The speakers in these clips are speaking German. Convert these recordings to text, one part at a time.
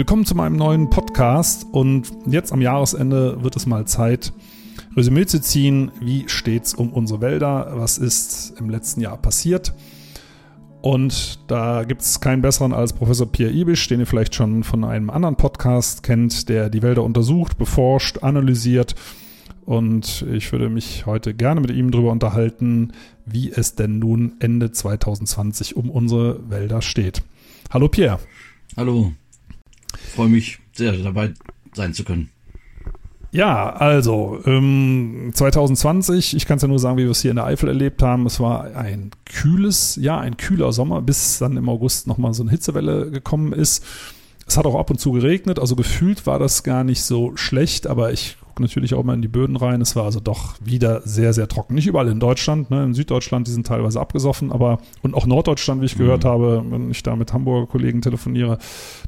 Willkommen zu meinem neuen Podcast und jetzt am Jahresende wird es mal Zeit, Resümee zu ziehen. Wie steht's um unsere Wälder? Was ist im letzten Jahr passiert? Und da gibt es keinen besseren als Professor Pierre Ibisch, den ihr vielleicht schon von einem anderen Podcast kennt, der die Wälder untersucht, beforscht, analysiert. Und ich würde mich heute gerne mit ihm darüber unterhalten, wie es denn nun Ende 2020 um unsere Wälder steht. Hallo Pierre. Hallo freue mich sehr, dabei sein zu können. Ja, also ähm, 2020, ich kann es ja nur sagen, wie wir es hier in der Eifel erlebt haben. Es war ein kühles Jahr, ein kühler Sommer, bis dann im August nochmal so eine Hitzewelle gekommen ist. Es hat auch ab und zu geregnet, also gefühlt war das gar nicht so schlecht, aber ich gucke natürlich auch mal in die Böden rein. Es war also doch wieder sehr, sehr trocken. Nicht überall in Deutschland, ne? in Süddeutschland, die sind teilweise abgesoffen, aber und auch Norddeutschland, wie ich gehört mhm. habe, wenn ich da mit Hamburger Kollegen telefoniere,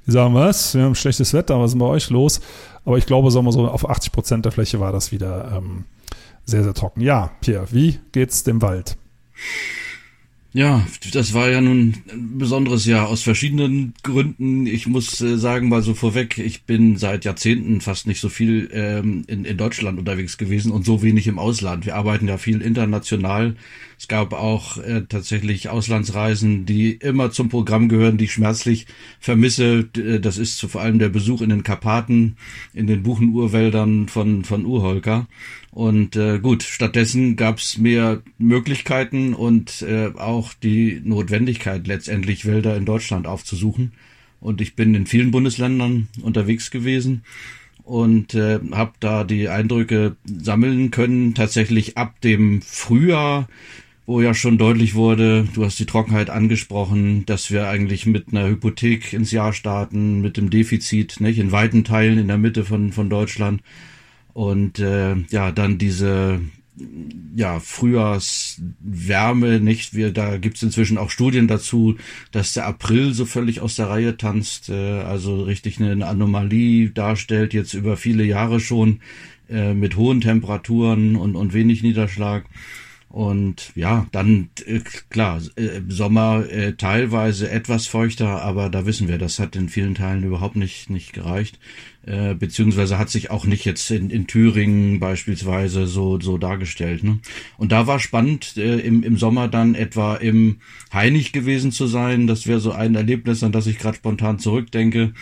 die sagen, was, wir haben schlechtes Wetter, was ist bei euch los? Aber ich glaube, sagen wir so, auf 80 Prozent der Fläche war das wieder ähm, sehr, sehr trocken. Ja, Pierre, wie geht's dem Wald? Ja, das war ja nun ein besonderes Jahr aus verschiedenen Gründen. Ich muss äh, sagen, mal so vorweg, ich bin seit Jahrzehnten fast nicht so viel ähm, in, in Deutschland unterwegs gewesen und so wenig im Ausland. Wir arbeiten ja viel international. Es gab auch äh, tatsächlich Auslandsreisen, die immer zum Programm gehören, die ich schmerzlich vermisse. Äh, das ist vor allem der Besuch in den Karpaten, in den Buchenurwäldern von, von Urholker. Und äh, gut, stattdessen gab es mehr Möglichkeiten und äh, auch die Notwendigkeit, letztendlich Wälder in Deutschland aufzusuchen. Und ich bin in vielen Bundesländern unterwegs gewesen und äh, habe da die Eindrücke sammeln können. Tatsächlich ab dem Frühjahr, wo ja schon deutlich wurde, du hast die Trockenheit angesprochen, dass wir eigentlich mit einer Hypothek ins Jahr starten, mit dem Defizit, nicht in weiten Teilen in der Mitte von von Deutschland und äh, ja, dann diese ja, Frühjahrswärme, nicht? Wir, da gibt's inzwischen auch Studien dazu, dass der April so völlig aus der Reihe tanzt, äh, also richtig eine Anomalie darstellt, jetzt über viele Jahre schon, äh, mit hohen Temperaturen und, und wenig Niederschlag. Und ja, dann äh, klar, äh, Sommer äh, teilweise etwas feuchter, aber da wissen wir, das hat in vielen Teilen überhaupt nicht, nicht gereicht. Beziehungsweise hat sich auch nicht jetzt in, in Thüringen beispielsweise so, so dargestellt. Ne? Und da war spannend, im, im Sommer dann etwa im Heinig gewesen zu sein. Das wäre so ein Erlebnis, an das ich gerade spontan zurückdenke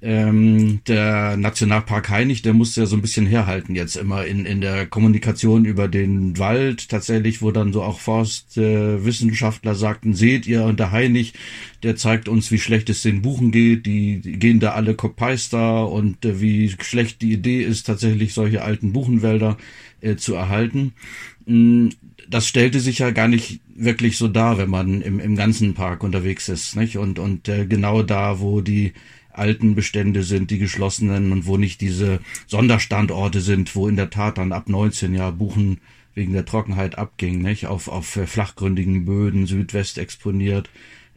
ähm, der Nationalpark Hainich, der musste ja so ein bisschen herhalten jetzt immer in, in der Kommunikation über den Wald tatsächlich, wo dann so auch Forstwissenschaftler äh, sagten, seht ihr, und der Hainich, der zeigt uns, wie schlecht es den Buchen geht, die, die gehen da alle Kopeister und äh, wie schlecht die Idee ist, tatsächlich solche alten Buchenwälder äh, zu erhalten. Mm, das stellte sich ja gar nicht wirklich so dar, wenn man im, im ganzen Park unterwegs ist, nicht? Und, und äh, genau da, wo die alten Bestände sind, die geschlossenen und wo nicht diese Sonderstandorte sind, wo in der Tat dann ab 19 Jahr Buchen wegen der Trockenheit abging, nicht? Auf, auf äh, flachgründigen Böden, Südwest exponiert.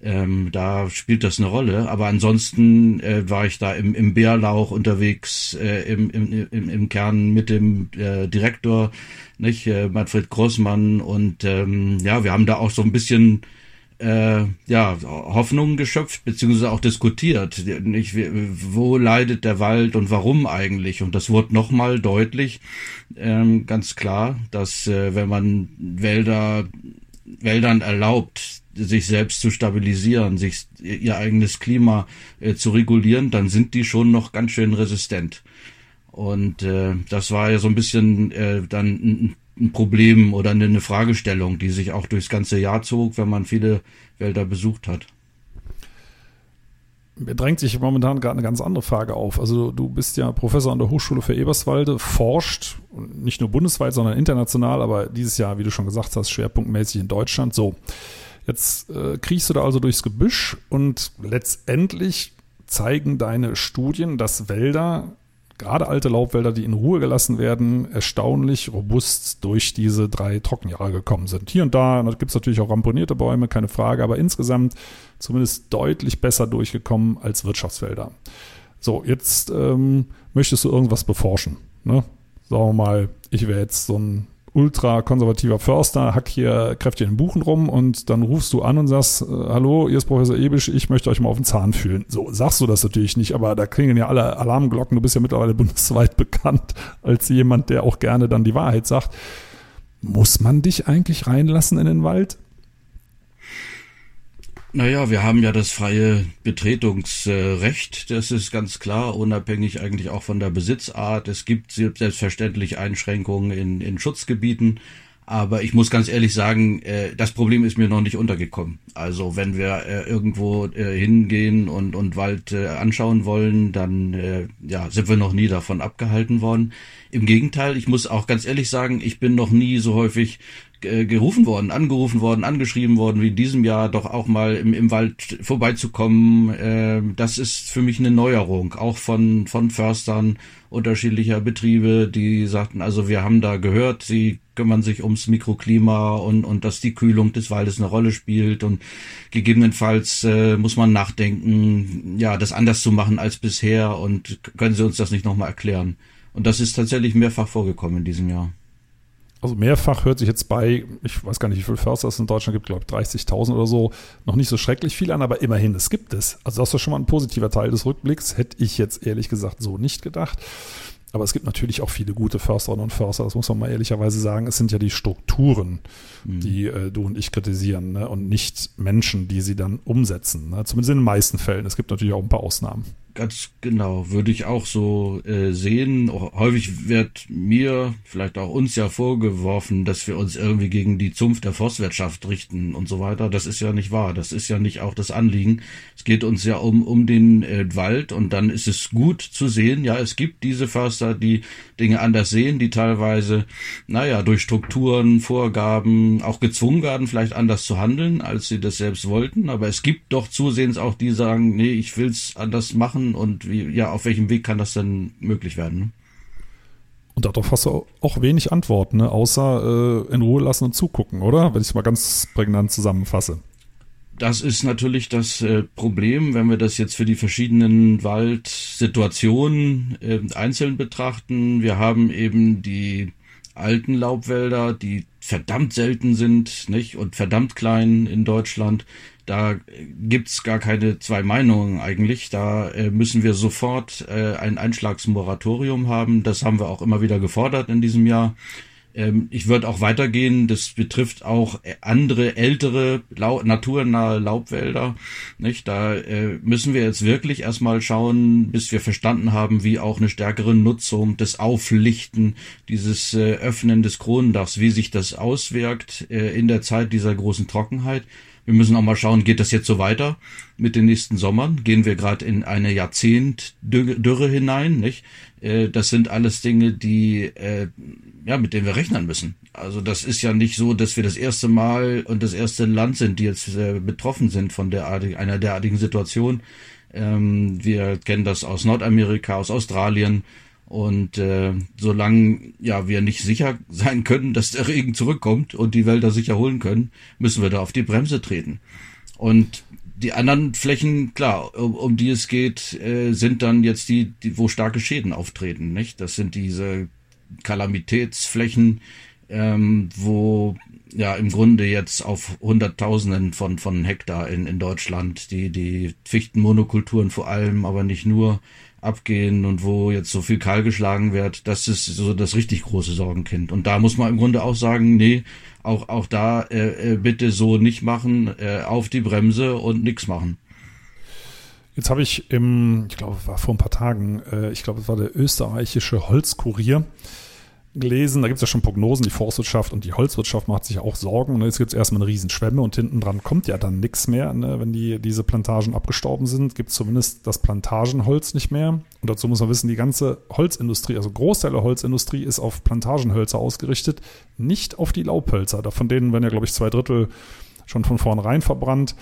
Ähm, da spielt das eine Rolle. Aber ansonsten äh, war ich da im, im Bärlauch unterwegs, äh, im, im, im, im Kern mit dem äh, Direktor, nicht, äh, Manfred Grossmann. Und ähm, ja, wir haben da auch so ein bisschen äh, ja, Hoffnungen geschöpft, beziehungsweise auch diskutiert. Nicht, wo leidet der Wald und warum eigentlich? Und das wurde nochmal deutlich, ähm, ganz klar, dass äh, wenn man Wälder, Wäldern erlaubt, sich selbst zu stabilisieren, sich ihr eigenes Klima äh, zu regulieren, dann sind die schon noch ganz schön resistent. Und äh, das war ja so ein bisschen äh, dann ein ein Problem oder eine Fragestellung, die sich auch durchs ganze Jahr zog, wenn man viele Wälder besucht hat. Mir drängt sich momentan gerade eine ganz andere Frage auf. Also du bist ja Professor an der Hochschule für Eberswalde, forscht nicht nur bundesweit, sondern international, aber dieses Jahr, wie du schon gesagt hast, schwerpunktmäßig in Deutschland. So, jetzt äh, kriechst du da also durchs Gebüsch und letztendlich zeigen deine Studien, dass Wälder gerade alte Laubwälder, die in Ruhe gelassen werden, erstaunlich robust durch diese drei Trockenjahre gekommen sind. Hier und da, gibt es natürlich auch ramponierte Bäume, keine Frage, aber insgesamt zumindest deutlich besser durchgekommen als Wirtschaftswälder. So, jetzt ähm, möchtest du irgendwas beforschen. Ne? Sagen wir mal, ich wäre jetzt so ein ultra konservativer Förster, hack hier kräftig den Buchen rum und dann rufst du an und sagst, äh, hallo, hier ist Professor Ebisch, ich möchte euch mal auf den Zahn fühlen. So sagst du das natürlich nicht, aber da klingen ja alle Alarmglocken. Du bist ja mittlerweile bundesweit bekannt als jemand, der auch gerne dann die Wahrheit sagt. Muss man dich eigentlich reinlassen in den Wald? Naja, wir haben ja das freie Betretungsrecht, das ist ganz klar, unabhängig eigentlich auch von der Besitzart. Es gibt selbstverständlich Einschränkungen in, in Schutzgebieten, aber ich muss ganz ehrlich sagen, äh, das Problem ist mir noch nicht untergekommen. Also wenn wir äh, irgendwo äh, hingehen und, und Wald anschauen wollen, dann ja, sind wir noch nie davon abgehalten worden. Im Gegenteil, ich muss auch ganz ehrlich sagen, ich bin noch nie so häufig gerufen worden, angerufen worden, angeschrieben worden, wie in diesem Jahr doch auch mal im, im Wald vorbeizukommen. Äh, das ist für mich eine Neuerung, auch von, von Förstern unterschiedlicher Betriebe, die sagten, also wir haben da gehört, sie kümmern sich ums Mikroklima und, und dass die Kühlung des Waldes eine Rolle spielt und gegebenenfalls äh, muss man nachdenken, ja, das anders zu machen als bisher und können Sie uns das nicht nochmal erklären? Und das ist tatsächlich mehrfach vorgekommen in diesem Jahr also mehrfach hört sich jetzt bei, ich weiß gar nicht, wie viele Förster es in Deutschland gibt, glaube ich 30.000 oder so, noch nicht so schrecklich viel an, aber immerhin, es gibt es. Also das ist schon mal ein positiver Teil des Rückblicks, hätte ich jetzt ehrlich gesagt so nicht gedacht. Aber es gibt natürlich auch viele gute Försterinnen und Förster, das muss man mal ehrlicherweise sagen. Es sind ja die Strukturen, mhm. die äh, du und ich kritisieren ne? und nicht Menschen, die sie dann umsetzen. Ne? Zumindest in den meisten Fällen. Es gibt natürlich auch ein paar Ausnahmen. Ganz genau, würde ich auch so äh, sehen. Häufig wird mir, vielleicht auch uns ja vorgeworfen, dass wir uns irgendwie gegen die Zunft der Forstwirtschaft richten und so weiter. Das ist ja nicht wahr. Das ist ja nicht auch das Anliegen. Es geht uns ja um, um den äh, Wald und dann ist es gut zu sehen, ja, es gibt diese Förster, die Dinge anders sehen, die teilweise, naja, durch Strukturen, Vorgaben auch gezwungen werden, vielleicht anders zu handeln, als sie das selbst wollten. Aber es gibt doch zusehends auch die sagen, nee, ich will's anders machen machen und wie, ja, auf welchem Weg kann das denn möglich werden? Ne? Und darauf hast du auch wenig Antworten, ne? außer äh, in Ruhe lassen und zugucken, oder? Wenn ich es mal ganz prägnant zusammenfasse. Das ist natürlich das äh, Problem, wenn wir das jetzt für die verschiedenen Waldsituationen äh, einzeln betrachten. Wir haben eben die alten Laubwälder, die verdammt selten sind, nicht? Und verdammt klein in Deutschland. Da gibt's gar keine zwei Meinungen eigentlich. Da äh, müssen wir sofort äh, ein Einschlagsmoratorium haben. Das haben wir auch immer wieder gefordert in diesem Jahr. Ähm, ich würde auch weitergehen. Das betrifft auch andere ältere lau naturnahe Laubwälder. Nicht? Da äh, müssen wir jetzt wirklich erstmal schauen, bis wir verstanden haben, wie auch eine stärkere Nutzung, das Auflichten, dieses äh, Öffnen des Kronendachs, wie sich das auswirkt äh, in der Zeit dieser großen Trockenheit. Wir müssen auch mal schauen, geht das jetzt so weiter mit den nächsten Sommern? Gehen wir gerade in eine Jahrzehnt-Dürre hinein, nicht? Äh, das sind alles Dinge, die, äh, ja, mit denen wir rechnen müssen. Also das ist ja nicht so, dass wir das erste Mal und das erste Land sind, die jetzt äh, betroffen sind von der einer derartigen Situation. Ähm, wir kennen das aus Nordamerika, aus Australien. Und äh, solange ja wir nicht sicher sein können, dass der Regen zurückkommt und die Wälder sich erholen können, müssen wir da auf die Bremse treten. Und die anderen Flächen, klar, um, um die es geht, äh, sind dann jetzt die, die, wo starke Schäden auftreten, nicht? Das sind diese Kalamitätsflächen, ähm, wo ja im Grunde jetzt auf Hunderttausenden von, von Hektar in, in Deutschland die, die Fichtenmonokulturen vor allem, aber nicht nur, abgehen und wo jetzt so viel kahl geschlagen wird, das ist so das richtig große Sorgenkind. Und da muss man im Grunde auch sagen, nee, auch, auch da äh, äh bitte so nicht machen, äh, auf die Bremse und nichts machen. Jetzt habe ich im, ich glaube, war vor ein paar Tagen, äh, ich glaube, es war der österreichische Holzkurier, gelesen, da gibt es ja schon Prognosen, die Forstwirtschaft und die Holzwirtschaft macht sich auch Sorgen. Und jetzt gibt es erstmal eine Riesenschwemme und hinten dran kommt ja dann nichts mehr. Ne? Wenn die, diese Plantagen abgestorben sind, gibt es zumindest das Plantagenholz nicht mehr. Und dazu muss man wissen, die ganze Holzindustrie, also Großteil der Holzindustrie ist auf Plantagenhölzer ausgerichtet, nicht auf die Laubhölzer. Von denen werden ja, glaube ich, zwei Drittel schon von vornherein verbrannt.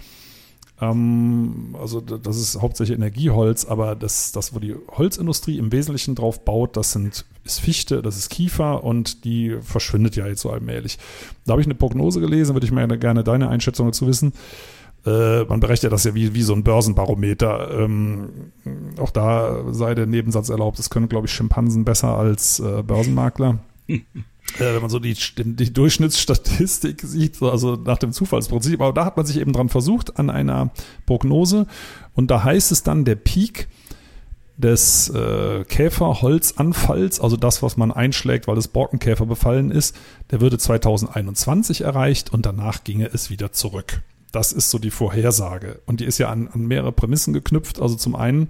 Ähm, also das ist hauptsächlich Energieholz, aber das, das, wo die Holzindustrie im Wesentlichen drauf baut, das sind, ist Fichte, das ist Kiefer und die verschwindet ja jetzt so allmählich. Da habe ich eine Prognose gelesen, würde ich mir gerne deine Einschätzung dazu wissen. Äh, man berechnet das ja wie, wie so ein Börsenbarometer. Ähm, auch da sei der Nebensatz erlaubt, das können, glaube ich, Schimpansen besser als äh, Börsenmakler. äh, wenn man so die, die Durchschnittsstatistik sieht, also nach dem Zufallsprinzip, aber da hat man sich eben dran versucht an einer Prognose und da heißt es dann, der Peak des äh, Käferholzanfalls, also das, was man einschlägt, weil es Borkenkäfer befallen ist, der würde 2021 erreicht und danach ginge es wieder zurück. Das ist so die Vorhersage. Und die ist ja an, an mehrere Prämissen geknüpft. Also zum einen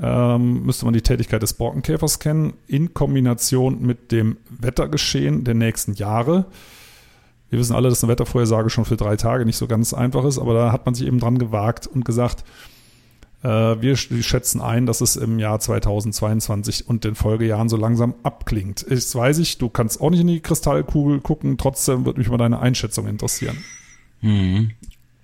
ähm, müsste man die Tätigkeit des Borkenkäfers kennen, in Kombination mit dem Wettergeschehen der nächsten Jahre. Wir wissen alle, dass eine Wettervorhersage schon für drei Tage nicht so ganz einfach ist, aber da hat man sich eben dran gewagt und gesagt, äh, wir schätzen ein, dass es im Jahr 2022 und den Folgejahren so langsam abklingt. Ich weiß ich, du kannst auch nicht in die Kristallkugel gucken, trotzdem würde mich mal deine Einschätzung interessieren. Hm.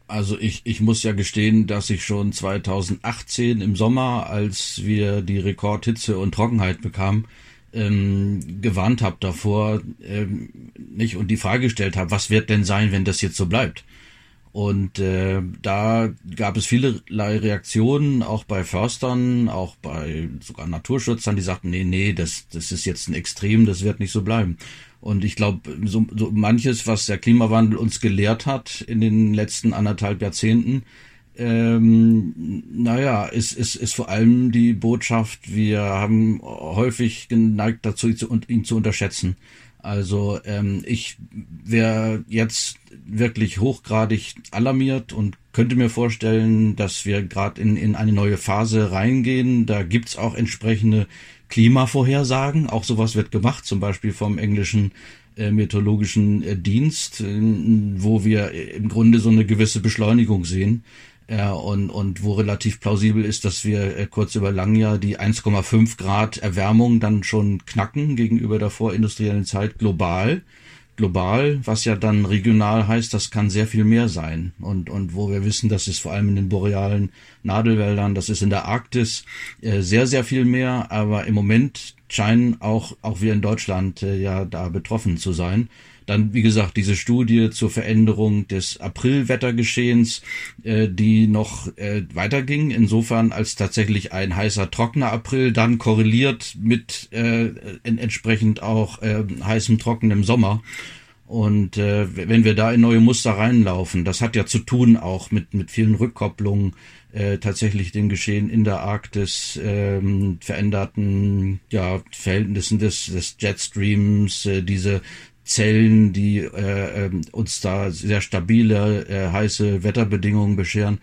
Also ich, ich muss ja gestehen, dass ich schon 2018 im Sommer, als wir die Rekordhitze und Trockenheit bekamen, ähm, gewarnt habe davor, ähm, nicht und die Frage gestellt habe, was wird denn sein, wenn das jetzt so bleibt? Und äh, da gab es vielerlei Reaktionen, auch bei Förstern, auch bei sogar Naturschützern, die sagten, nee, nee, das, das ist jetzt ein Extrem, das wird nicht so bleiben. Und ich glaube, so, so manches, was der Klimawandel uns gelehrt hat in den letzten anderthalb Jahrzehnten, ähm, naja, ist, ist, ist vor allem die Botschaft, wir haben häufig geneigt dazu, ihn zu unterschätzen. Also ähm, ich wäre jetzt wirklich hochgradig alarmiert und könnte mir vorstellen, dass wir gerade in, in eine neue Phase reingehen. Da gibt's auch entsprechende Klimavorhersagen. Auch sowas wird gemacht, zum Beispiel vom englischen äh, meteorologischen äh, Dienst, äh, wo wir im Grunde so eine gewisse Beschleunigung sehen. Ja, und, und wo relativ plausibel ist, dass wir äh, kurz über lang ja die 1,5 Grad Erwärmung dann schon knacken gegenüber der vorindustriellen Zeit global global, was ja dann regional heißt, das kann sehr viel mehr sein. Und, und wo wir wissen, das ist vor allem in den borealen Nadelwäldern, das ist in der Arktis äh, sehr, sehr viel mehr. Aber im Moment scheinen auch, auch wir in Deutschland äh, ja da betroffen zu sein. Dann, wie gesagt, diese Studie zur Veränderung des Aprilwettergeschehens, äh, die noch äh, weiterging, insofern als tatsächlich ein heißer, trockener April dann korreliert mit äh, entsprechend auch äh, heißem, trockenem Sommer. Und äh, wenn wir da in neue Muster reinlaufen, das hat ja zu tun auch mit, mit vielen Rückkopplungen, äh, tatsächlich den Geschehen in der Arktis, ähm, veränderten ja, Verhältnissen des, des Jetstreams, äh, diese Zellen, die äh, ähm, uns da sehr stabile, äh, heiße Wetterbedingungen bescheren,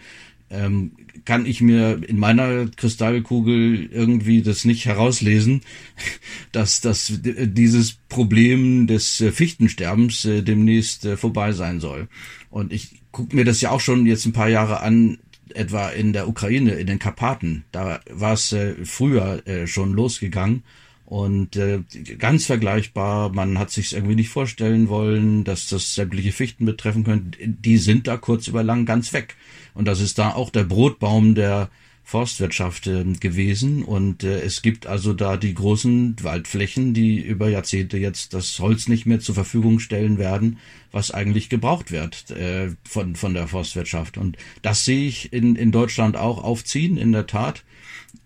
ähm, kann ich mir in meiner Kristallkugel irgendwie das nicht herauslesen, dass, dass dieses Problem des äh, Fichtensterbens äh, demnächst äh, vorbei sein soll. Und ich gucke mir das ja auch schon jetzt ein paar Jahre an, etwa in der Ukraine, in den Karpaten. Da war es früher schon losgegangen und äh, ganz vergleichbar, man hat sich irgendwie nicht vorstellen wollen, dass das sämtliche Fichten betreffen könnte. Die sind da kurz über lang ganz weg. Und das ist da auch der Brotbaum der Forstwirtschaft äh, gewesen. Und äh, es gibt also da die großen Waldflächen, die über Jahrzehnte jetzt das Holz nicht mehr zur Verfügung stellen werden, was eigentlich gebraucht wird äh, von, von der Forstwirtschaft. Und das sehe ich in, in Deutschland auch aufziehen, in der Tat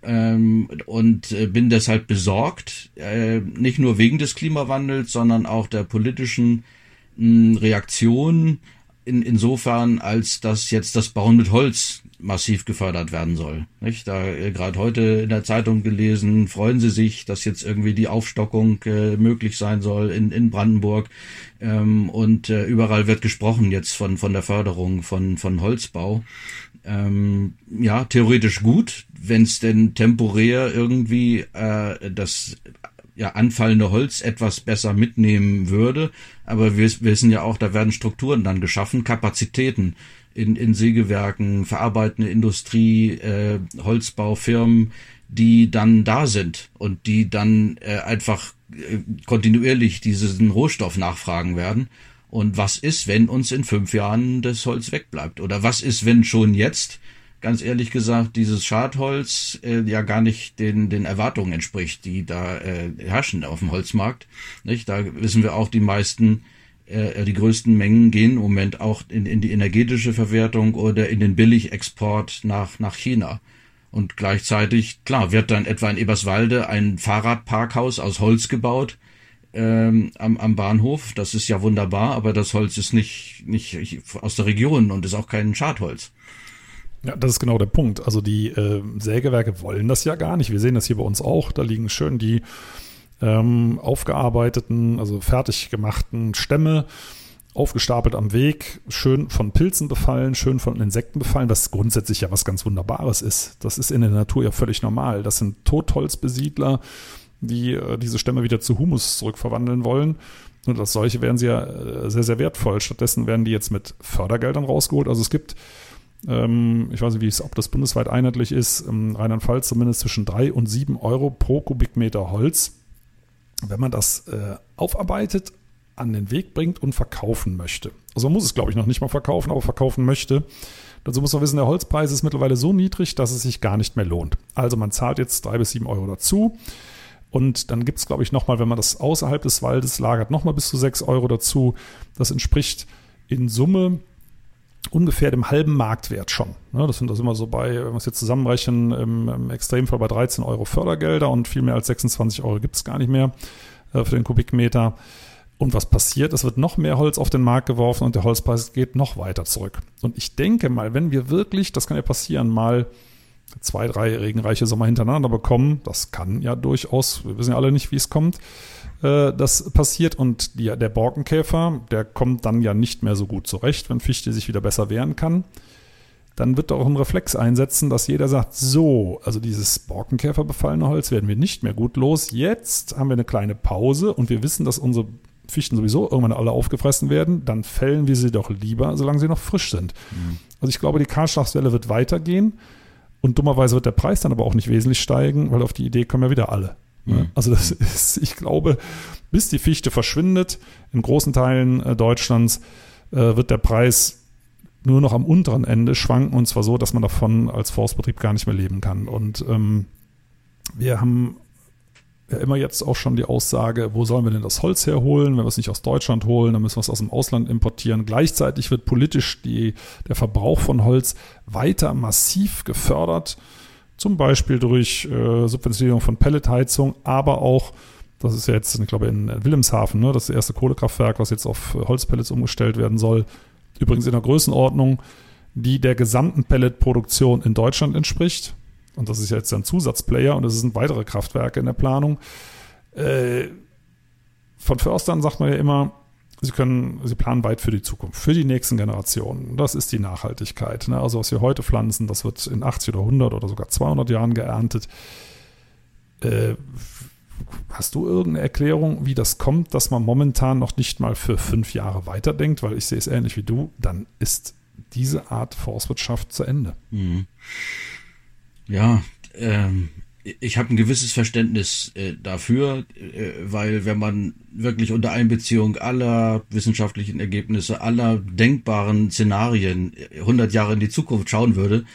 ähm, und bin deshalb besorgt, nicht nur wegen des Klimawandels, sondern auch der politischen Reaktion in, insofern, als dass jetzt das Bauen mit Holz massiv gefördert werden soll. Nicht? Da äh, gerade heute in der Zeitung gelesen, freuen Sie sich, dass jetzt irgendwie die Aufstockung äh, möglich sein soll in, in Brandenburg. Ähm, und äh, überall wird gesprochen jetzt von, von der Förderung von, von Holzbau ähm, ja, theoretisch gut, wenn es denn temporär irgendwie äh, das ja, anfallende Holz etwas besser mitnehmen würde. Aber wir wissen ja auch, da werden Strukturen dann geschaffen, Kapazitäten in, in Sägewerken, verarbeitende Industrie, äh, Holzbaufirmen, die dann da sind und die dann äh, einfach äh, kontinuierlich diesen Rohstoff nachfragen werden. Und was ist, wenn uns in fünf Jahren das Holz wegbleibt? Oder was ist, wenn schon jetzt, ganz ehrlich gesagt, dieses Schadholz äh, ja gar nicht den, den Erwartungen entspricht, die da äh, herrschen auf dem Holzmarkt? Nicht? Da wissen wir auch, die meisten, äh, die größten Mengen gehen im Moment auch in, in die energetische Verwertung oder in den Billigexport nach, nach China. Und gleichzeitig, klar, wird dann etwa in Eberswalde ein Fahrradparkhaus aus Holz gebaut, ähm, am, am Bahnhof. Das ist ja wunderbar, aber das Holz ist nicht, nicht aus der Region und ist auch kein Schadholz. Ja, das ist genau der Punkt. Also die äh, Sägewerke wollen das ja gar nicht. Wir sehen das hier bei uns auch. Da liegen schön die ähm, aufgearbeiteten, also fertig gemachten Stämme aufgestapelt am Weg, schön von Pilzen befallen, schön von Insekten befallen, was grundsätzlich ja was ganz Wunderbares ist. Das ist in der Natur ja völlig normal. Das sind Totholzbesiedler, die äh, diese Stämme wieder zu Humus zurückverwandeln wollen. Und als solche werden sie ja äh, sehr, sehr wertvoll. Stattdessen werden die jetzt mit Fördergeldern rausgeholt. Also es gibt, ähm, ich weiß nicht, wie es, ob das bundesweit einheitlich ist, in Rheinland-Pfalz zumindest zwischen drei und sieben Euro pro Kubikmeter Holz. Wenn man das äh, aufarbeitet an den Weg bringt und verkaufen möchte. Also man muss es, glaube ich, noch nicht mal verkaufen, aber verkaufen möchte. Dazu muss man wissen, der Holzpreis ist mittlerweile so niedrig, dass es sich gar nicht mehr lohnt. Also man zahlt jetzt drei bis sieben Euro dazu. Und dann gibt es, glaube ich, nochmal, wenn man das außerhalb des Waldes lagert, nochmal bis zu sechs Euro dazu. Das entspricht in Summe ungefähr dem halben Marktwert schon. Das sind das immer so bei, wenn wir es jetzt zusammenrechnen, im, im Extremfall bei 13 Euro Fördergelder und viel mehr als 26 Euro gibt es gar nicht mehr äh, für den Kubikmeter. Und was passiert? Es wird noch mehr Holz auf den Markt geworfen und der Holzpreis geht noch weiter zurück. Und ich denke mal, wenn wir wirklich, das kann ja passieren, mal zwei, drei regenreiche Sommer hintereinander bekommen, das kann ja durchaus, wir wissen ja alle nicht, wie es kommt, äh, das passiert und die, der Borkenkäfer, der kommt dann ja nicht mehr so gut zurecht, wenn Fichte sich wieder besser wehren kann. Dann wird auch ein Reflex einsetzen, dass jeder sagt, so, also dieses Borkenkäfer befallene Holz werden wir nicht mehr gut los. Jetzt haben wir eine kleine Pause und wir wissen, dass unsere Fichten sowieso irgendwann alle aufgefressen werden, dann fällen wir sie doch lieber, solange sie noch frisch sind. Mhm. Also ich glaube, die Kahlschlagswelle wird weitergehen und dummerweise wird der Preis dann aber auch nicht wesentlich steigen, weil auf die Idee kommen ja wieder alle. Also das ist, ich glaube, bis die Fichte verschwindet, in großen Teilen äh, Deutschlands äh, wird der Preis nur noch am unteren Ende schwanken und zwar so, dass man davon als Forstbetrieb gar nicht mehr leben kann. Und ähm, wir haben ja immer jetzt auch schon die Aussage, wo sollen wir denn das Holz herholen? Wenn wir es nicht aus Deutschland holen, dann müssen wir es aus dem Ausland importieren. Gleichzeitig wird politisch die, der Verbrauch von Holz weiter massiv gefördert, zum Beispiel durch äh, Subventionierung von Pelletheizung, aber auch, das ist ja jetzt, ich glaube, in Wilhelmshaven, ne, das erste Kohlekraftwerk, was jetzt auf Holzpellets umgestellt werden soll. Übrigens in der Größenordnung, die der gesamten Pelletproduktion in Deutschland entspricht und das ist jetzt ein Zusatzplayer und es sind weitere Kraftwerke in der Planung. Äh, von Förstern sagt man ja immer, sie können, sie planen weit für die Zukunft, für die nächsten Generationen. Das ist die Nachhaltigkeit. Ne? Also was wir heute pflanzen, das wird in 80 oder 100 oder sogar 200 Jahren geerntet. Äh, hast du irgendeine Erklärung, wie das kommt, dass man momentan noch nicht mal für fünf Jahre weiterdenkt? Weil ich sehe es ähnlich wie du. Dann ist diese Art Forstwirtschaft zu Ende. Mhm. Ja, ähm, ich habe ein gewisses Verständnis äh, dafür, äh, weil wenn man wirklich unter Einbeziehung aller wissenschaftlichen Ergebnisse, aller denkbaren Szenarien 100 Jahre in die Zukunft schauen würde,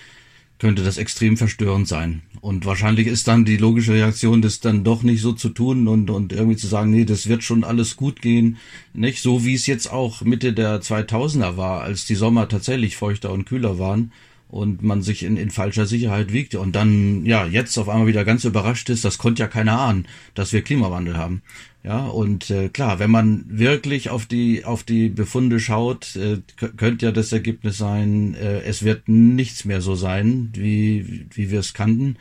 könnte das extrem verstörend sein. Und wahrscheinlich ist dann die logische Reaktion, das dann doch nicht so zu tun und, und irgendwie zu sagen, nee, das wird schon alles gut gehen. Nicht so, wie es jetzt auch Mitte der 2000er war, als die Sommer tatsächlich feuchter und kühler waren und man sich in, in falscher Sicherheit wiegt und dann ja jetzt auf einmal wieder ganz überrascht ist, das konnte ja keiner ahnen, dass wir Klimawandel haben. Ja, und äh, klar, wenn man wirklich auf die auf die Befunde schaut, äh, könnte ja das Ergebnis sein, äh, es wird nichts mehr so sein, wie wie wir es kannten.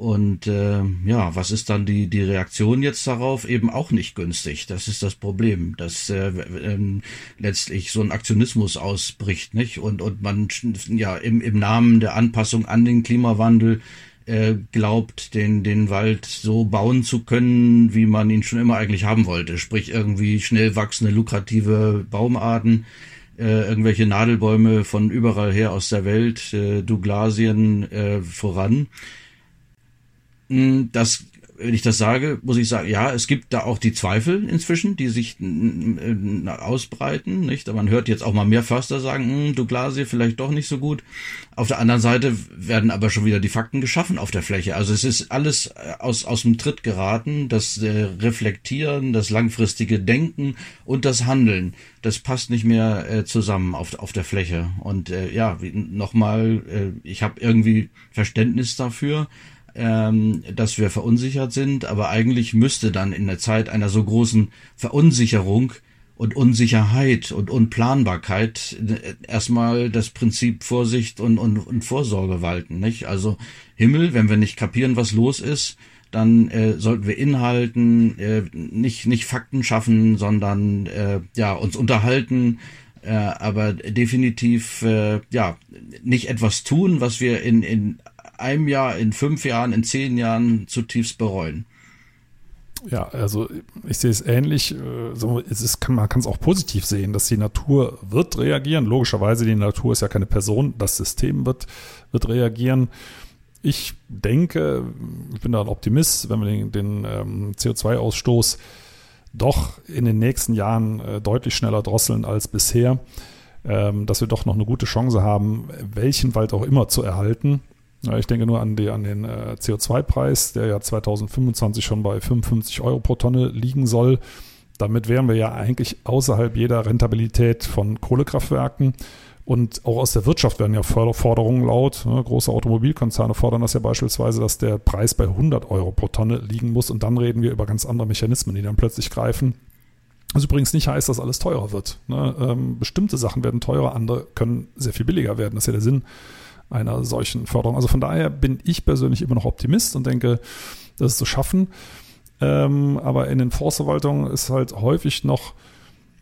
Und äh, ja, was ist dann die, die Reaktion jetzt darauf? Eben auch nicht günstig. Das ist das Problem, dass äh, äh, letztlich so ein Aktionismus ausbricht, nicht? Und, und man ja im, im Namen der Anpassung an den Klimawandel äh, glaubt, den, den Wald so bauen zu können, wie man ihn schon immer eigentlich haben wollte. Sprich irgendwie schnell wachsende, lukrative Baumarten äh, irgendwelche Nadelbäume von überall her aus der Welt, äh, Douglasien äh, voran. Das, wenn ich das sage, muss ich sagen, ja, es gibt da auch die Zweifel inzwischen, die sich ausbreiten, nicht? Man hört jetzt auch mal mehr Förster sagen, hm, Douglasie vielleicht doch nicht so gut. Auf der anderen Seite werden aber schon wieder die Fakten geschaffen auf der Fläche. Also es ist alles äh, aus, aus dem Tritt geraten. Das äh, Reflektieren, das langfristige Denken und das Handeln, das passt nicht mehr äh, zusammen auf, auf der Fläche. Und äh, ja, nochmal, äh, ich habe irgendwie Verständnis dafür ähm, dass wir verunsichert sind, aber eigentlich müsste dann in der Zeit einer so großen Verunsicherung und Unsicherheit und Unplanbarkeit äh, erstmal das Prinzip Vorsicht und, und, und Vorsorge walten. Nicht? Also Himmel, wenn wir nicht kapieren, was los ist, dann äh, sollten wir Inhalten, äh, nicht, nicht Fakten schaffen, sondern äh, ja, uns unterhalten, äh, aber definitiv äh, ja nicht etwas tun, was wir in, in einem Jahr, in fünf Jahren, in zehn Jahren zutiefst bereuen. Ja, also ich sehe es ähnlich. Äh, es ist, kann, man kann es auch positiv sehen, dass die Natur wird reagieren. Logischerweise, die Natur ist ja keine Person, das System wird, wird reagieren. Ich denke, ich bin da ein Optimist, wenn wir den, den ähm, CO2-Ausstoß doch in den nächsten Jahren äh, deutlich schneller drosseln als bisher, ähm, dass wir doch noch eine gute Chance haben, welchen Wald auch immer zu erhalten. Ich denke nur an, die, an den äh, CO2-Preis, der ja 2025 schon bei 55 Euro pro Tonne liegen soll. Damit wären wir ja eigentlich außerhalb jeder Rentabilität von Kohlekraftwerken. Und auch aus der Wirtschaft werden ja Forderungen laut. Ne? Große Automobilkonzerne fordern das ja beispielsweise, dass der Preis bei 100 Euro pro Tonne liegen muss. Und dann reden wir über ganz andere Mechanismen, die dann plötzlich greifen. Was übrigens nicht heißt, dass alles teurer wird. Ne? Ähm, bestimmte Sachen werden teurer, andere können sehr viel billiger werden. Das ist ja der Sinn einer solchen Förderung. Also von daher bin ich persönlich immer noch Optimist und denke, das ist zu schaffen. Ähm, aber in den Forstverwaltungen ist halt häufig noch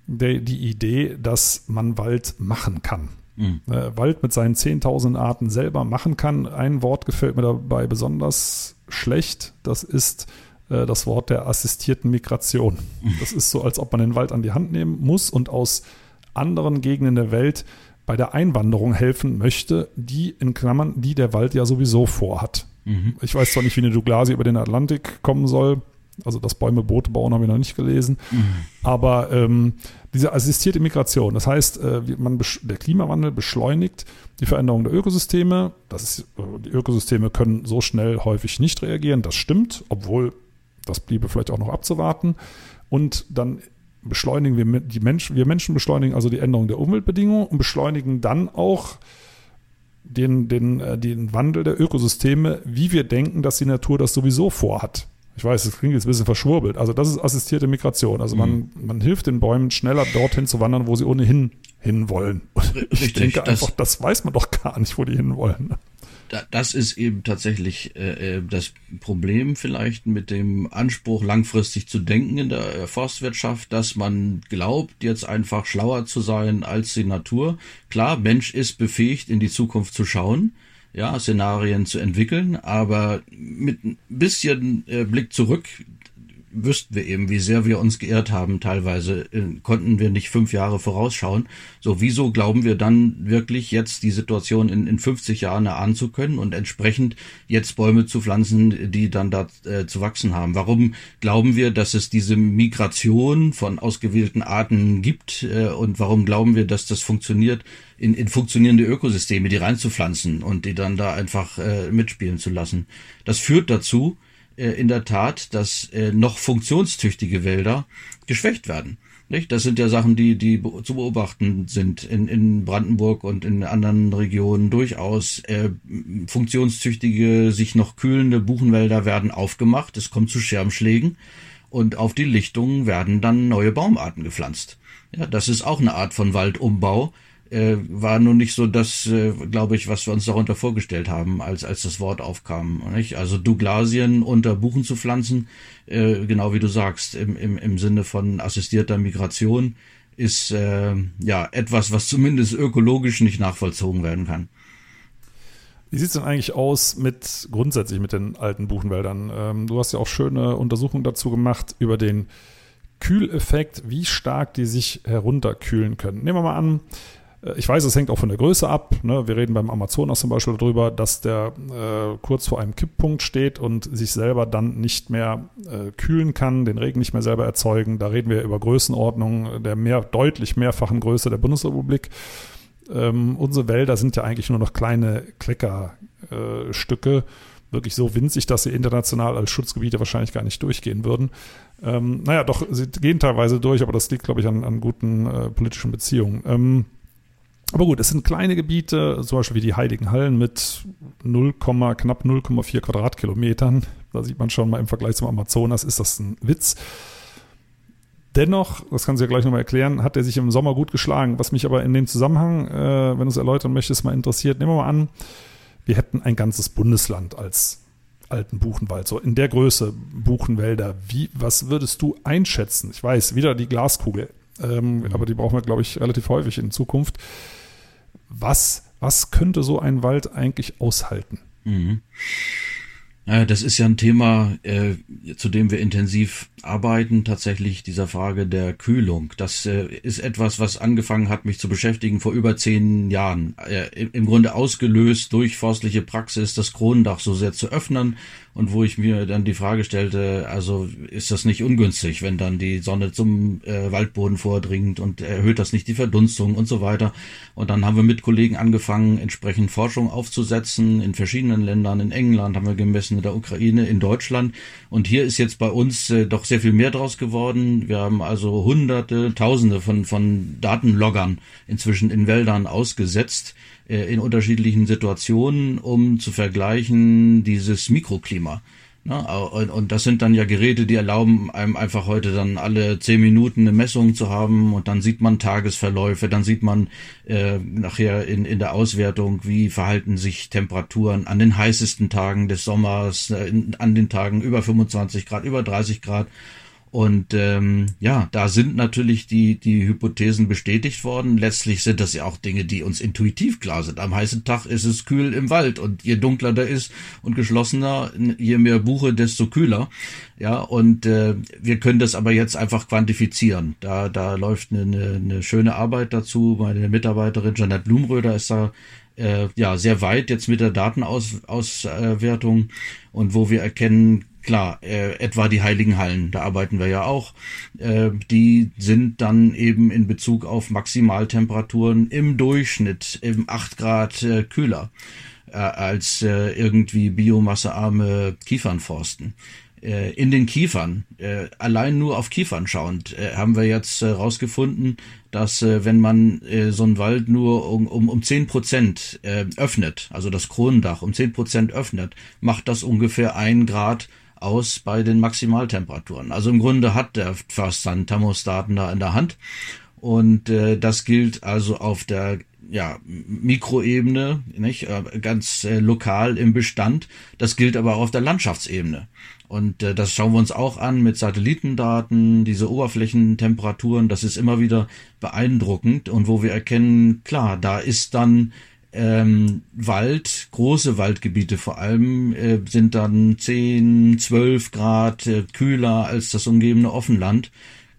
der, die Idee, dass man Wald machen kann. Mhm. Äh, Wald mit seinen 10.000 Arten selber machen kann. Ein Wort gefällt mir dabei besonders schlecht. Das ist äh, das Wort der assistierten Migration. Mhm. Das ist so, als ob man den Wald an die Hand nehmen muss und aus anderen Gegenden der Welt bei der Einwanderung helfen möchte, die in Klammern, die der Wald ja sowieso vorhat. Mhm. Ich weiß zwar nicht, wie eine Douglasie über den Atlantik kommen soll, also das Bäume Boote bauen habe ich noch nicht gelesen, mhm. aber ähm, diese assistierte Migration, das heißt, äh, man, der Klimawandel beschleunigt die Veränderung der Ökosysteme. Das ist, äh, die Ökosysteme können so schnell häufig nicht reagieren, das stimmt, obwohl das bliebe vielleicht auch noch abzuwarten. Und dann beschleunigen wir die Menschen, wir Menschen beschleunigen also die Änderung der Umweltbedingungen und beschleunigen dann auch den, den, äh, den Wandel der Ökosysteme, wie wir denken, dass die Natur das sowieso vorhat. Ich weiß, das klingt jetzt ein bisschen verschwurbelt. Also das ist assistierte Migration. Also man, mhm. man hilft den Bäumen schneller dorthin zu wandern, wo sie ohnehin hinwollen. Und ich Richtig, denke einfach, das, das weiß man doch gar nicht, wo die hinwollen das ist eben tatsächlich äh, äh, das Problem vielleicht mit dem Anspruch, langfristig zu denken in der äh, Forstwirtschaft, dass man glaubt, jetzt einfach schlauer zu sein als die Natur. Klar, Mensch ist befähigt, in die Zukunft zu schauen, ja, Szenarien zu entwickeln, aber mit ein bisschen äh, Blick zurück wüssten wir eben, wie sehr wir uns geirrt haben. Teilweise äh, konnten wir nicht fünf Jahre vorausschauen. So, wieso glauben wir dann wirklich jetzt die Situation in, in 50 Jahren erahnen zu können und entsprechend jetzt Bäume zu pflanzen, die dann da äh, zu wachsen haben? Warum glauben wir, dass es diese Migration von ausgewählten Arten gibt? Äh, und warum glauben wir, dass das funktioniert? In, in funktionierende Ökosysteme, die reinzupflanzen und die dann da einfach äh, mitspielen zu lassen. Das führt dazu, äh, in der Tat, dass äh, noch funktionstüchtige Wälder geschwächt werden. Nicht? Das sind ja Sachen, die, die zu beobachten sind in, in Brandenburg und in anderen Regionen durchaus. Äh, funktionstüchtige, sich noch kühlende Buchenwälder werden aufgemacht. Es kommt zu Schermschlägen und auf die Lichtungen werden dann neue Baumarten gepflanzt. Ja, das ist auch eine Art von Waldumbau, äh, war nun nicht so das, äh, glaube ich, was wir uns darunter vorgestellt haben, als, als das Wort aufkam. Nicht? Also Douglasien unter Buchen zu pflanzen, äh, genau wie du sagst, im, im, im Sinne von assistierter Migration, ist äh, ja etwas, was zumindest ökologisch nicht nachvollzogen werden kann. Wie sieht es denn eigentlich aus mit grundsätzlich mit den alten Buchenwäldern? Ähm, du hast ja auch schöne Untersuchungen dazu gemacht über den Kühleffekt, wie stark die sich herunterkühlen können. Nehmen wir mal an, ich weiß, es hängt auch von der Größe ab. Ne? Wir reden beim Amazonas zum Beispiel darüber, dass der äh, kurz vor einem Kipppunkt steht und sich selber dann nicht mehr äh, kühlen kann, den Regen nicht mehr selber erzeugen. Da reden wir über Größenordnungen der mehr, deutlich mehrfachen Größe der Bundesrepublik. Ähm, unsere Wälder sind ja eigentlich nur noch kleine Kleckerstücke, äh, wirklich so winzig, dass sie international als Schutzgebiete wahrscheinlich gar nicht durchgehen würden. Ähm, naja, doch, sie gehen teilweise durch, aber das liegt, glaube ich, an, an guten äh, politischen Beziehungen. Ähm, Aber gut, es sind kleine Gebiete, zum Beispiel wie die Heiligen Hallen mit 0, knapp 0,4 Quadratkilometern. Da sieht man schon mal im Vergleich zum Amazonas ist das ein Witz. Dennoch, das kann sie ja gleich nochmal erklären, hat er sich im Sommer gut geschlagen. Was mich aber in dem Zusammenhang, äh, wenn du es erläutern möchtest, mal interessiert, nehmen wir mal an, wir hätten ein ganzes Bundesland als alten Buchenwald, so in der Größe Buchenwälder. Wie, was würdest du einschätzen? Ich weiß, wieder die Glaskugel, ähm, mhm. aber die brauchen wir, glaube ich, relativ häufig in Zukunft. Was, was könnte so ein Wald eigentlich aushalten? Mhm. Das ist ja ein Thema, äh, zu dem wir intensiv arbeiten, tatsächlich dieser Frage der Kühlung. Das äh, ist etwas, was angefangen hat, mich zu beschäftigen vor über zehn Jahren. Äh, Im Grunde ausgelöst durch forstliche Praxis, das Kronendach so sehr zu öffnen und wo ich mir dann die Frage stellte, also ist das nicht ungünstig, wenn dann die Sonne zum äh, Waldboden vordringt und erhöht das nicht die Verdunstung und so weiter. Und dann haben wir mit Kollegen angefangen, entsprechend Forschung aufzusetzen in verschiedenen Ländern. In England haben wir gemessen, in der Ukraine, in Deutschland. Und hier ist jetzt bei uns äh, doch sehr viel mehr draus geworden. Wir haben also hunderte, tausende von, von Datenloggern inzwischen in Wäldern ausgesetzt in unterschiedlichen Situationen, um zu vergleichen dieses Mikroklima. Und, das sind dann ja Geräte, die erlauben einem einfach heute dann alle zehn Minuten eine Messung zu haben und dann sieht man Tagesverläufe, dann sieht man äh, nachher in, in der Auswertung, wie verhalten sich Temperaturen an den heißesten Tagen des Sommers, äh, an den Tagen über 25 Grad, über 30 Grad und ähm, ja, da sind natürlich die, die Hypothesen bestätigt worden. Letztlich sind das ja auch Dinge, die uns intuitiv klar sind. Am heißen Tag ist es kühl im Wald und je dunkler der ist und geschlossener, je mehr Buche, desto kühler. Ja, und äh, wir können das aber jetzt einfach quantifizieren. Da, da läuft eine, eine, schöne Arbeit dazu. Meine Mitarbeiterin Janet Blumröder ist da äh, ja sehr weit jetzt mit der Datenauswertung und wo wir erkennen klar, äh, etwa die Heiligen Hallen, da arbeiten wir ja auch, äh, die sind dann eben in Bezug auf Maximaltemperaturen im Durchschnitt eben acht Grad äh, kühler äh, als äh, irgendwie biomassearme Kiefernforsten. Äh, in den Kiefern, äh, allein nur auf Kiefern schauend, äh, haben wir jetzt herausgefunden, dass wenn man so einen Wald nur um, um, um 10 Prozent öffnet, also das Kronendach um 10 Prozent öffnet, macht das ungefähr ein Grad aus bei den Maximaltemperaturen. Also im Grunde hat der fast seinen Thermostaten da in der Hand. Und äh, das gilt also auf der ja, Mikroebene, nicht, äh, ganz äh, lokal im Bestand. Das gilt aber auch auf der Landschaftsebene. Und äh, das schauen wir uns auch an mit Satellitendaten, diese Oberflächentemperaturen, das ist immer wieder beeindruckend und wo wir erkennen, klar, da ist dann ähm, Wald, große Waldgebiete vor allem, äh, sind dann 10, 12 Grad äh, kühler als das umgebende Offenland.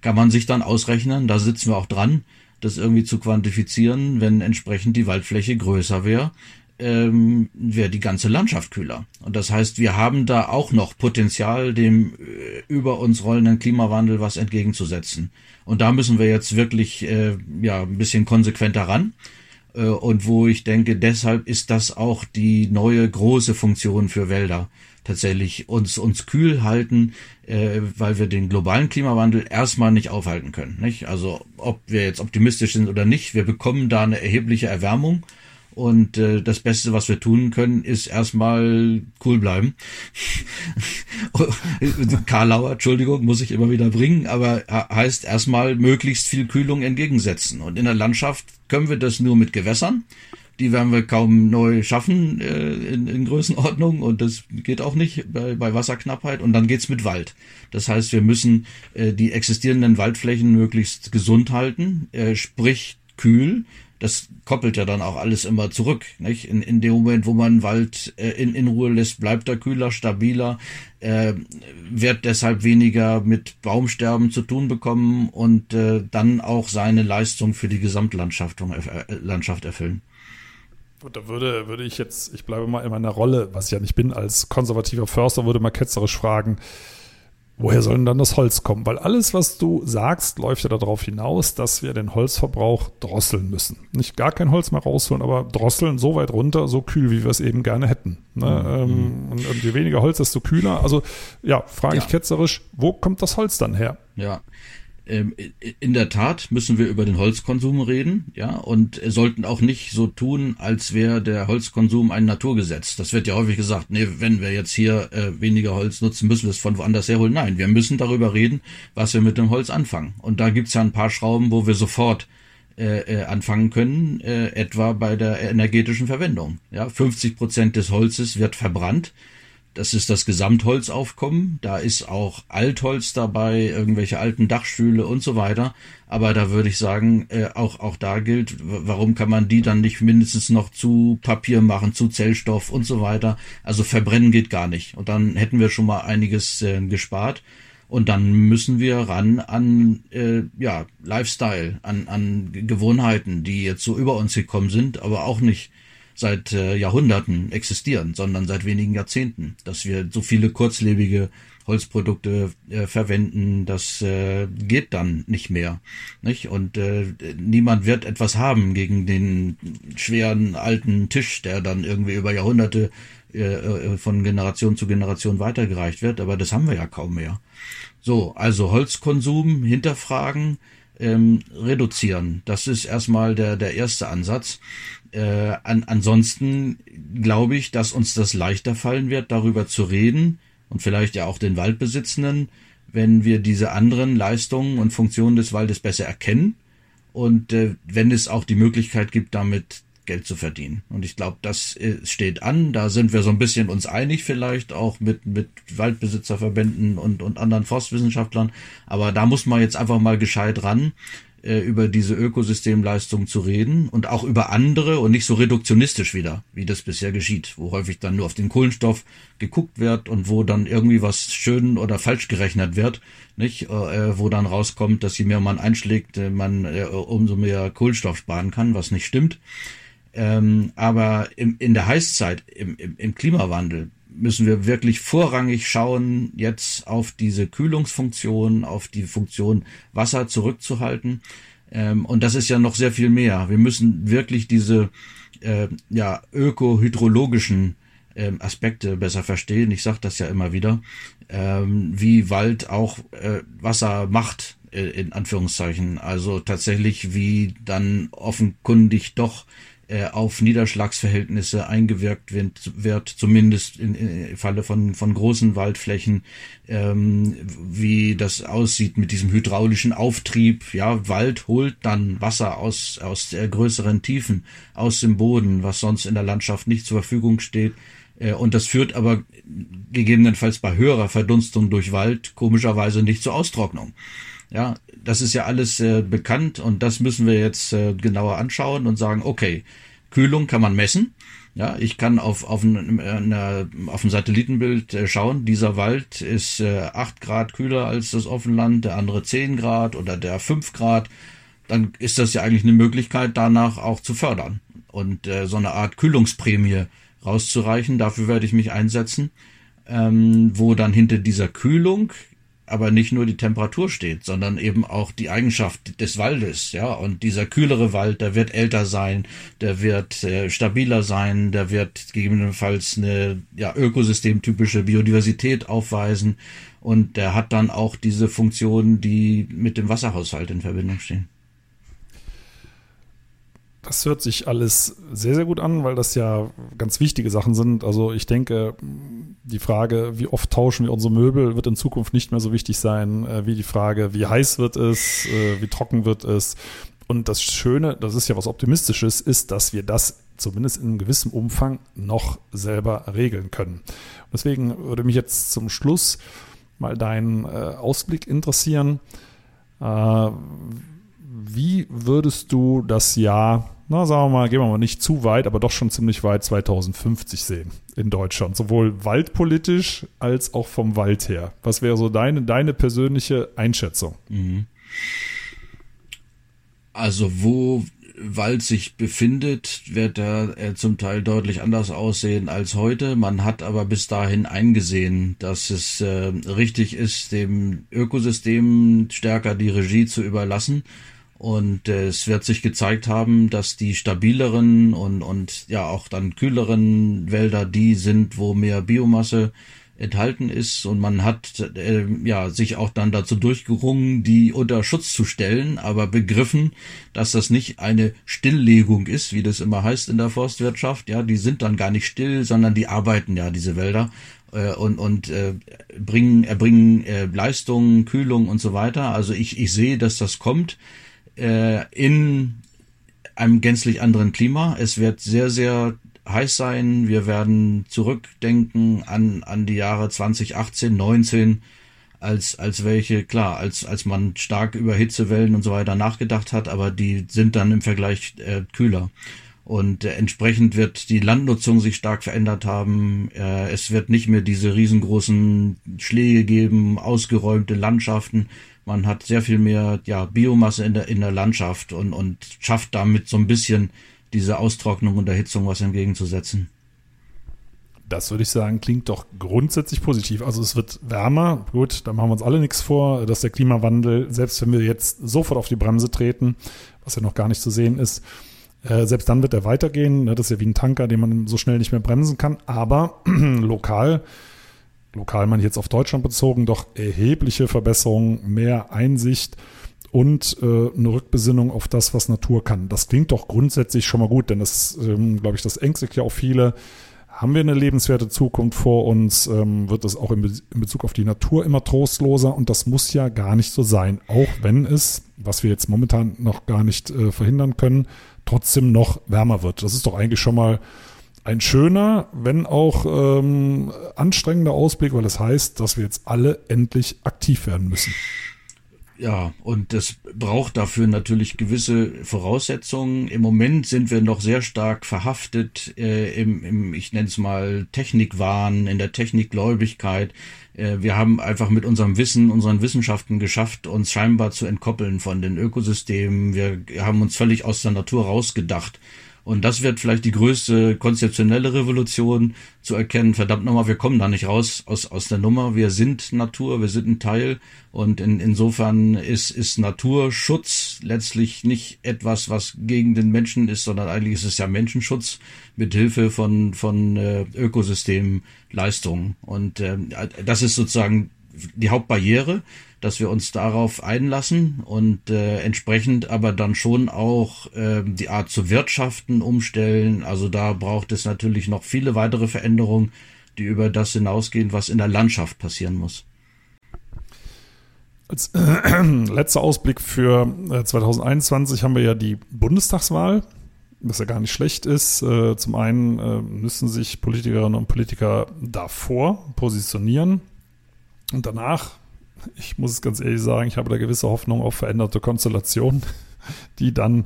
Kann man sich dann ausrechnen, da sitzen wir auch dran, das irgendwie zu quantifizieren, wenn entsprechend die Waldfläche größer wäre, ähm, wäre die ganze Landschaft kühler. Und das heißt, wir haben da auch noch Potenzial, dem äh, über uns rollenden Klimawandel was entgegenzusetzen. Und da müssen wir jetzt wirklich äh, ja ein bisschen konsequenter ran. Äh, und wo ich denke, deshalb ist das auch die neue große Funktion für Wälder. Tatsächlich uns, uns kühl halten, äh, weil wir den globalen Klimawandel erstmal nicht aufhalten können. Nicht? Also ob wir jetzt optimistisch sind oder nicht, wir bekommen da eine erhebliche Erwärmung und äh, das Beste, was wir tun können, ist erstmal cool bleiben. Karlauer, Entschuldigung, muss ich immer wieder bringen, aber heißt erstmal möglichst viel Kühlung entgegensetzen. Und in der Landschaft können wir das nur mit Gewässern. Die werden wir kaum neu schaffen äh, in, in Größenordnung und das geht auch nicht bei, bei Wasserknappheit. Und dann geht's mit Wald. Das heißt, wir müssen äh, die existierenden Waldflächen möglichst gesund halten, äh, sprich kühl das koppelt ja dann auch alles immer zurück. Nicht? In, in dem Moment, wo man Wald äh, in, in Ruhe lässt, bleibt er kühler, stabiler, äh, wird deshalb weniger mit Baumsterben zu tun bekommen und äh, dann auch seine Leistung für die Gesamtlandschaft äh, Landschaft erfüllen. Und da würde, würde ich jetzt, ich bleibe mal in meiner Rolle, was ich ja nicht bin, als konservativer Förster, würde mal ketzerisch fragen, woher soll denn dann das Holz kommen? Weil alles, was du sagst, läuft ja darauf hinaus, dass wir den Holzverbrauch drosseln müssen. Nicht gar kein Holz mehr rausholen, aber drosseln so weit runter, so kühl, wie wir es eben gerne hätten. Ne? Mhm. Ähm, und, und, je weniger Holz, desto kühler. Also ja, frage ja. ich ketzerisch, wo kommt das Holz dann her? Ja, in der Tat müssen wir über den Holzkonsum reden, ja, und sollten auch nicht so tun, als wäre der Holzkonsum ein Naturgesetz. Das wird ja häufig gesagt, nee, wenn wir jetzt hier äh, weniger Holz nutzen, müssen wir es von woanders herholen. Nein, wir müssen darüber reden, was wir mit dem Holz anfangen. Und da gibt's ja ein paar Schrauben, wo wir sofort äh, äh anfangen können, äh, etwa bei der energetischen Verwendung. Ja, 50 Prozent des Holzes wird verbrannt das ist das Gesamtholzaufkommen. Da ist auch Altholz dabei, irgendwelche alten Dachstühle und so weiter. Aber da würde ich sagen, äh, auch, auch da gilt, warum kann man die dann nicht mindestens noch zu Papier machen, zu Zellstoff und so weiter. Also verbrennen geht gar nicht. Und dann hätten wir schon mal einiges äh, gespart. Und dann müssen wir ran an äh, ja, Lifestyle, an, an Gewohnheiten, die jetzt so über uns gekommen sind, aber auch nicht seit äh, Jahrhunderten existieren, sondern seit wenigen Jahrzehnten, dass wir so viele kurzlebige Holzprodukte äh, verwenden, das äh, geht dann nicht mehr. Nicht? Und äh, niemand wird etwas haben gegen den schweren alten Tisch, der dann irgendwie über Jahrhunderte äh, äh von Generation zu Generation weitergereicht wird, aber das haben wir ja kaum mehr. So, also Holzkonsum hinterfragen, ähm, reduzieren. Das ist erstmal der, der erste Ansatz. Äh, an, ansonsten glaube ich, dass uns das leichter fallen wird, darüber zu reden und vielleicht ja auch den Waldbesitzenden, wenn wir diese anderen Leistungen und Funktionen des Waldes besser erkennen und äh, wenn es auch die Möglichkeit gibt, damit Geld zu verdienen. Und ich glaube, das äh, steht an. Da sind wir so ein bisschen uns einig vielleicht auch mit, mit Waldbesitzerverbänden und, und anderen Forstwissenschaftlern. Aber da muss man jetzt einfach mal gescheit ran äh, über diese Ökosystemleistung zu reden und auch über andere und nicht so reduktionistisch wieder, wie das bisher geschieht, wo häufig dann nur auf den Kohlenstoff geguckt wird und wo dann irgendwie was schön oder falsch gerechnet wird, nicht, äh, wo dann rauskommt, dass je mehr man einschlägt, äh, man äh, umso mehr Kohlenstoff sparen kann, was nicht stimmt. Ähm, aber im, in der Heißzeit, im, im, im Klimawandel, müssen wir wirklich vorrangig schauen, jetzt auf diese Kühlungsfunktion, auf die Funktion Wasser zurückzuhalten. Ähm, und das ist ja noch sehr viel mehr. Wir müssen wirklich diese äh, ja, ökohydrologischen äh, Aspekte besser verstehen. Ich sage das ja immer wieder, ähm, wie Wald auch äh, Wasser macht, äh, in Anführungszeichen. Also tatsächlich, wie dann offenkundig doch äh, auf Niederschlagsverhältnisse eingewirkt wird, wird zumindest in, im Falle von, von großen Waldflächen, ähm, wie das aussieht mit diesem hydraulischen Auftrieb. Ja, Wald holt dann Wasser aus, aus der größeren Tiefen, aus dem Boden, was sonst in der Landschaft nicht zur Verfügung steht. Äh, und das führt aber gegebenenfalls bei höherer Verdunstung durch Wald komischerweise nicht zur Austrocknung. Ja, das ist ja alles äh, bekannt und das müssen wir jetzt äh, genauer anschauen und sagen, okay, Kühlung kann man messen. Ja, ich kann auf, auf, ein, eine, auf ein Satellitenbild äh, schauen, dieser Wald ist äh, 8 Grad kühler als das Offenland, der andere 10 Grad oder der 5 Grad. Dann ist das ja eigentlich eine Möglichkeit, danach auch zu fördern und äh, so eine Art Kühlungsprämie rauszureichen. Dafür werde ich mich einsetzen, ähm, wo dann hinter dieser Kühlung aber nicht nur die Temperatur steht, sondern eben auch die Eigenschaft des Waldes, ja. Und dieser kühlere Wald, der wird älter sein, der wird äh, stabiler sein, der wird gegebenenfalls eine ja, ökosystemtypische Biodiversität aufweisen und der hat dann auch diese Funktionen, die mit dem Wasserhaushalt in Verbindung stehen. Das hört sich alles sehr, sehr gut an, weil das ja ganz wichtige Sachen sind. Also ich denke, die Frage, wie oft tauschen wir unsere Möbel, wird in Zukunft nicht mehr so wichtig sein, äh, wie die Frage, wie heiß wird es, äh, wie trocken wird es. Und das Schöne, das ist ja was Optimistisches, ist, dass wir das zumindest in einem gewissen Umfang noch selber regeln können. deswegen würde mich jetzt zum Schluss mal dein äh, Ausblick interessieren. Wie würdest du das Jahr, na sagen wir mal, gehen wir mal nicht zu weit, aber doch schon ziemlich weit 2050 sehen in Deutschland, sowohl waldpolitisch als auch vom Wald her? Was wäre so deine, deine persönliche Einschätzung? Mhm. Also wo Wald sich befindet, wird er äh, zum Teil deutlich anders aussehen als heute. Man hat aber bis dahin eingesehen, dass es äh, richtig ist, dem Ökosystem stärker die Regie zu überlassen und äh, es wird sich gezeigt haben, dass die stabileren und, und ja auch dann kühleren Wälder die sind, wo mehr Biomasse enthalten ist und man hat äh, ja sich auch dann dazu durchgerungen, die unter Schutz zu stellen, aber begriffen, dass das nicht eine Stilllegung ist, wie das immer heißt in der Forstwirtschaft. Ja, die sind dann gar nicht still, sondern die arbeiten ja diese Wälder äh, und und äh, bringen erbringen äh, Leistungen, Kühlung und so weiter. Also ich ich sehe, dass das kommt äh, in einem gänzlich anderen Klima. Es wird sehr sehr heiß sein. Wir werden zurückdenken an, an die Jahre 2018, 19, als, als welche, klar, als, als man stark über Hitzewellen und so weiter nachgedacht hat, aber die sind dann im Vergleich äh, kühler. Und äh, entsprechend wird die Landnutzung sich stark verändert haben. Äh, es wird nicht mehr diese riesengroßen Schläge geben, ausgeräumte Landschaften. Man hat sehr viel mehr ja, Biomasse in der, in der Landschaft und, und schafft damit so ein bisschen diese Austrocknung und Erhitzung was entgegenzusetzen. Das würde ich sagen, klingt doch grundsätzlich positiv. Also es wird wärmer, gut, da machen wir uns alle nichts vor, dass der Klimawandel, selbst wenn wir jetzt sofort auf die Bremse treten, was ja noch gar nicht zu sehen ist, äh, selbst dann wird er weitergehen. Ne? Das ist ja wie ein Tanker, den man so schnell nicht mehr bremsen kann. Aber lokal, lokal meine ich jetzt auf Deutschland bezogen, doch erhebliche Verbesserungen, mehr Einsicht und äh, eine Rückbesinnung auf das, was Natur kann. Das klingt doch grundsätzlich schon mal gut, denn das, ähm, glaube ich, das ängstigt ja auch viele. Haben wir eine lebenswerte Zukunft vor uns, ähm, wird es auch in, Be in, Bezug auf die Natur immer trostloser und das muss ja gar nicht so sein, auch wenn es, was wir jetzt momentan noch gar nicht äh, verhindern können, trotzdem noch wärmer wird. Das ist doch eigentlich schon mal ein schöner, wenn auch ähm, anstrengender Ausblick, weil es das heißt, dass wir jetzt alle endlich aktiv werden müssen. Ja, und das braucht dafür natürlich gewisse Voraussetzungen. Im Moment sind wir noch sehr stark verhaftet äh, im, im, ich nenne es mal, Technikwahn, in der Technikgläubigkeit. Äh, wir haben einfach mit unserem Wissen, unseren Wissenschaften geschafft, uns scheinbar zu entkoppeln von den Ökosystemen. Wir haben uns völlig aus der Natur rausgedacht und das wird vielleicht die größte konzeptionelle Revolution zu erkennen. Verdammt nochmal, wir kommen da nicht raus aus, aus der Nummer. Wir sind Natur, wir sind ein Teil. Und in, insofern ist, ist Naturschutz letztlich nicht etwas, was gegen den Menschen ist, sondern eigentlich ist es ja Menschenschutz mit Hilfe von, von äh, Ökosystemleistungen. Und äh, das ist sozusagen die Hauptbarriere dass wir uns darauf einlassen und äh, entsprechend aber dann schon auch äh, die Art zu wirtschaften umstellen. Also da braucht es natürlich noch viele weitere Veränderungen, die über das hinausgehen, was in der Landschaft passieren muss. Als äh, letzter Ausblick für äh, 2021 haben wir ja die Bundestagswahl, was ja gar nicht schlecht ist. Äh, zum einen äh, müssen sich Politikerinnen und Politiker davor positionieren und danach ich muss es ganz ehrlich sagen, ich habe da gewisse Hoffnung auf veränderte Konstellationen, die dann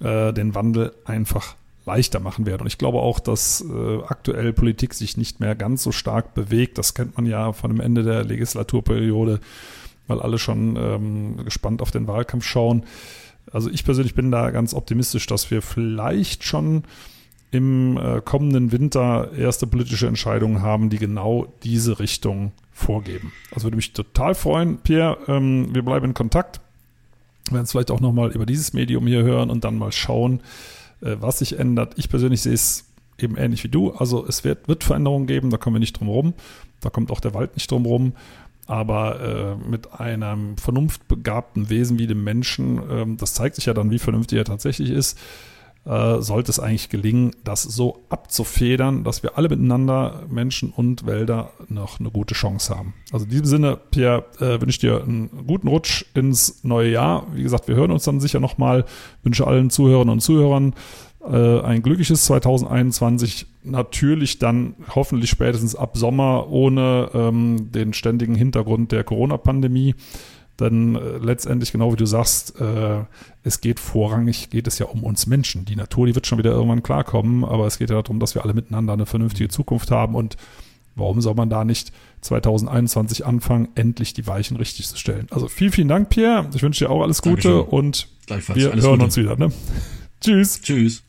äh, den Wandel einfach leichter machen werden. Und ich glaube auch, dass äh, aktuell Politik sich nicht mehr ganz so stark bewegt. Das kennt man ja von dem Ende der Legislaturperiode, weil alle schon ähm, gespannt auf den Wahlkampf schauen. Also ich persönlich bin da ganz optimistisch, dass wir vielleicht schon im äh, kommenden Winter erste politische Entscheidungen haben, die genau diese Richtung vorgeben. Also würde mich total freuen, Pierre. Ähm, wir bleiben in Kontakt. Wir werden es vielleicht auch nochmal über dieses Medium hier hören und dann mal schauen, äh, was sich ändert. Ich persönlich sehe es eben ähnlich wie du. Also es wird, wird Veränderungen geben, da kommen wir nicht drum rum. Da kommt auch der Wald nicht drum rum. Aber äh, mit einem vernunftbegabten Wesen wie dem Menschen, äh, das zeigt sich ja dann, wie vernünftig er tatsächlich ist, äh, sollte es eigentlich gelingen, das so abzufedern, dass wir alle miteinander, Menschen und Wälder, noch eine gute Chance haben. Also in diesem Sinne, Pierre, äh, wünsche ich dir einen guten Rutsch ins neue Jahr. Wie gesagt, wir hören uns dann sicher nochmal. Wünsche allen Zuhörerinnen und Zuhörern äh, ein glückliches 2021. Natürlich dann hoffentlich spätestens ab Sommer ohne ähm, den ständigen Hintergrund der Corona-Pandemie dann äh, letztendlich, genau wie du sagst, äh, es geht vorrangig, geht es ja um uns Menschen. Die Natur, die wird schon wieder irgendwann klarkommen, aber es geht ja darum, dass wir alle miteinander eine vernünftige Zukunft haben und warum soll man da nicht 2021 anfangen, endlich die Weichen richtig zu stellen? Also vielen, vielen Dank, Pierre. Ich wünsche dir auch alles Gute Dankeschön. und wir hören Gute. uns wieder. Ne? Tschüss. Tschüss.